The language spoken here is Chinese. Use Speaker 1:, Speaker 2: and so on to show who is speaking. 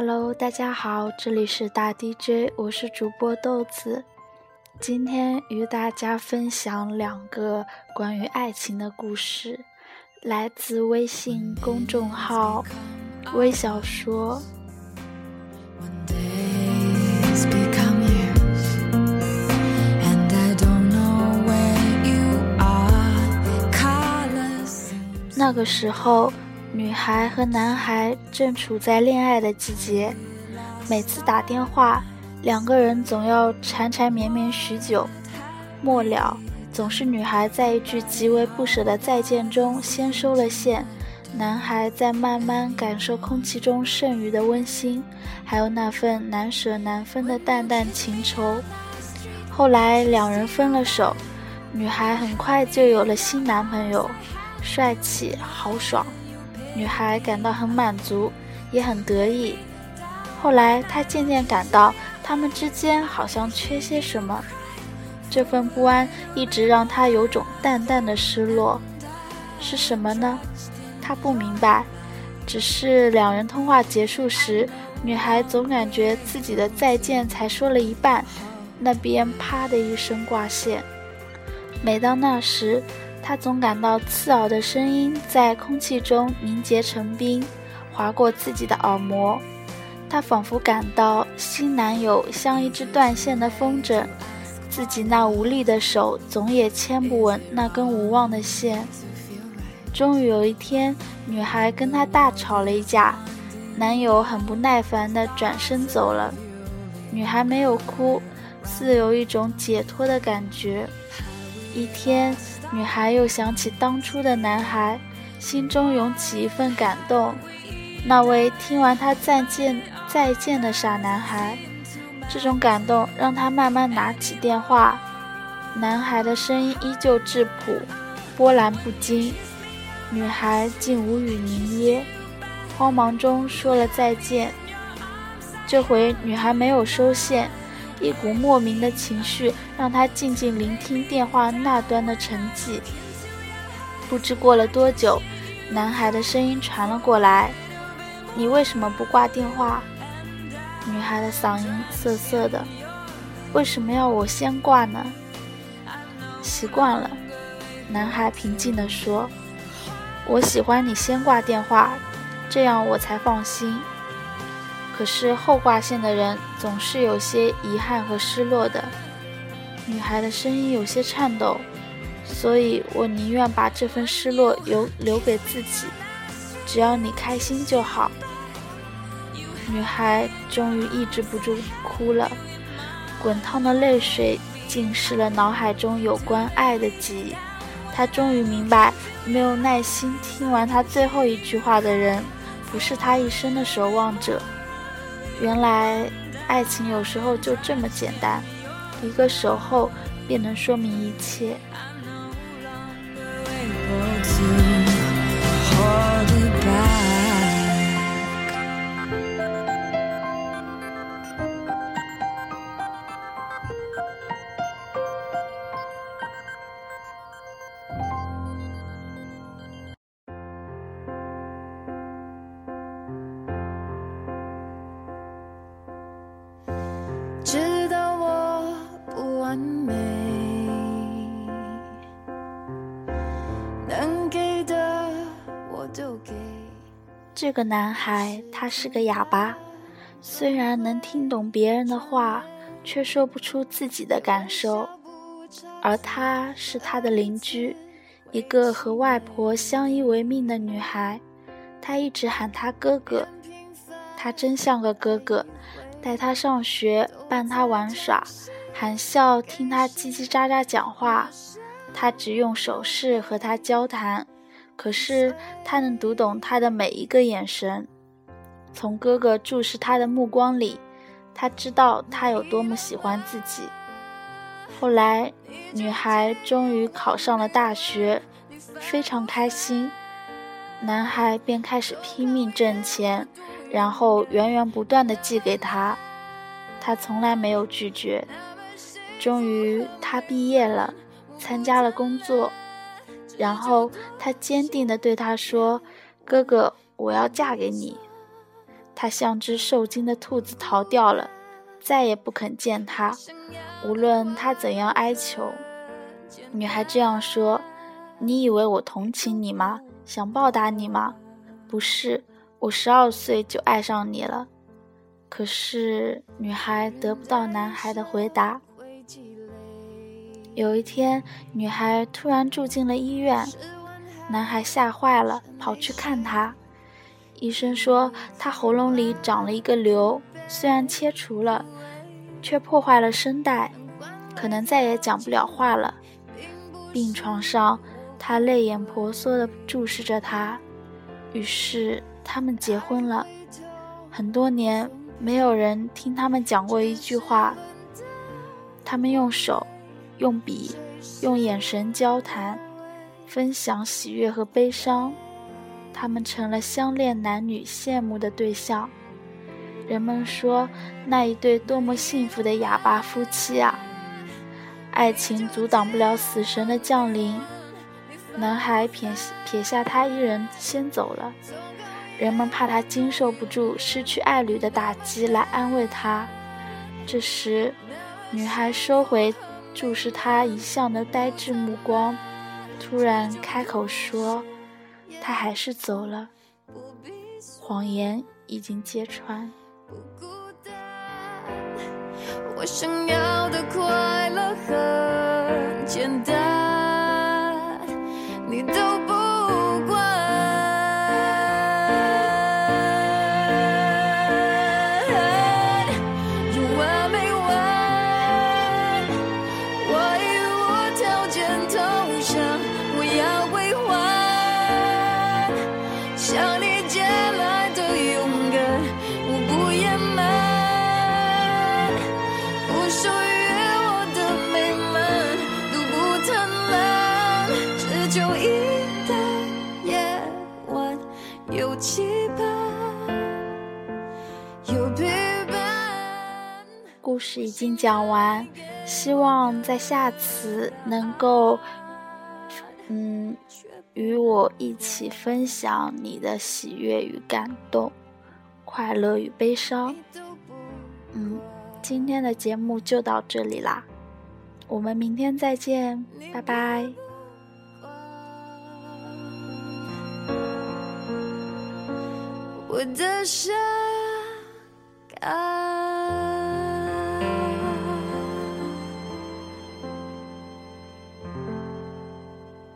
Speaker 1: Hello，大家好，这里是大 DJ，我是主播豆子。今天与大家分享两个关于爱情的故事，来自微信公众号“微小说”。那个时候，女孩和男孩正处在恋爱的季节，每次打电话。两个人总要缠缠绵绵许久，末了总是女孩在一句极为不舍的再见中先收了线，男孩在慢慢感受空气中剩余的温馨，还有那份难舍难分的淡淡情愁。后来两人分了手，女孩很快就有了新男朋友，帅气豪爽，女孩感到很满足，也很得意。后来她渐渐感到。他们之间好像缺些什么，这份不安一直让她有种淡淡的失落。是什么呢？她不明白。只是两人通话结束时，女孩总感觉自己的再见才说了一半，那边啪的一声挂线。每当那时，她总感到刺耳的声音在空气中凝结成冰，划过自己的耳膜。她仿佛感到新男友像一只断线的风筝，自己那无力的手总也牵不稳那根无望的线。终于有一天，女孩跟他大吵了一架，男友很不耐烦地转身走了。女孩没有哭，似有一种解脱的感觉。一天，女孩又想起当初的男孩，心中涌起一份感动。那位听完她再见。再见的傻男孩，这种感动让他慢慢拿起电话。男孩的声音依旧质朴，波澜不惊。女孩竟无语凝噎，慌忙中说了再见。这回女孩没有收线，一股莫名的情绪让他静静聆听电话那端的沉寂。不知过了多久，男孩的声音传了过来：“你为什么不挂电话？”女孩的嗓音涩涩的，为什么要我先挂呢？习惯了，男孩平静地说：“我喜欢你先挂电话，这样我才放心。可是后挂线的人总是有些遗憾和失落的。”女孩的声音有些颤抖，所以我宁愿把这份失落留留给自己，只要你开心就好。女孩终于抑制不住哭了，滚烫的泪水浸湿了脑海中有关爱的记忆。她终于明白，没有耐心听完她最后一句话的人，不是她一生的守望者。原来，爱情有时候就这么简单，一个守候便能说明一切。这个男孩，他是个哑巴，虽然能听懂别人的话，却说不出自己的感受。而她是他的邻居，一个和外婆相依为命的女孩。他一直喊他哥哥，他真像个哥哥，带他上学，伴他玩耍，含笑听他叽叽喳喳讲话。他只用手势和他交谈。可是他能读懂他的每一个眼神，从哥哥注视他的目光里，他知道他有多么喜欢自己。后来，女孩终于考上了大学，非常开心，男孩便开始拼命挣钱，然后源源不断的寄给她，她从来没有拒绝。终于，她毕业了，参加了工作。然后他坚定地对他说：“哥哥，我要嫁给你。”他像只受惊的兔子逃掉了，再也不肯见他，无论他怎样哀求。女孩这样说：“你以为我同情你吗？想报答你吗？不是，我十二岁就爱上你了。”可是，女孩得不到男孩的回答。有一天，女孩突然住进了医院，男孩吓坏了，跑去看她。医生说，她喉咙里长了一个瘤，虽然切除了，却破坏了声带，可能再也讲不了话了。病床上，他泪眼婆娑地注视着她。于是，他们结婚了。很多年。没有人听他们讲过一句话。他们用手、用笔、用眼神交谈，分享喜悦和悲伤。他们成了相恋男女羡慕的对象。人们说，那一对多么幸福的哑巴夫妻啊！爱情阻挡不了死神的降临。男孩撇撇下他一人先走了。人们怕他经受不住失去爱侣的打击，来安慰他。这时，女孩收回注视他一向的呆滞目光，突然开口说：“他还是走了，谎言已经揭穿。”我想要的快乐很简单，你都不。故事已经讲完，希望在下次能够，嗯，与我一起分享你的喜悦与感动，快乐与悲伤。嗯，今天的节目就到这里啦，我们明天再见，拜拜。我的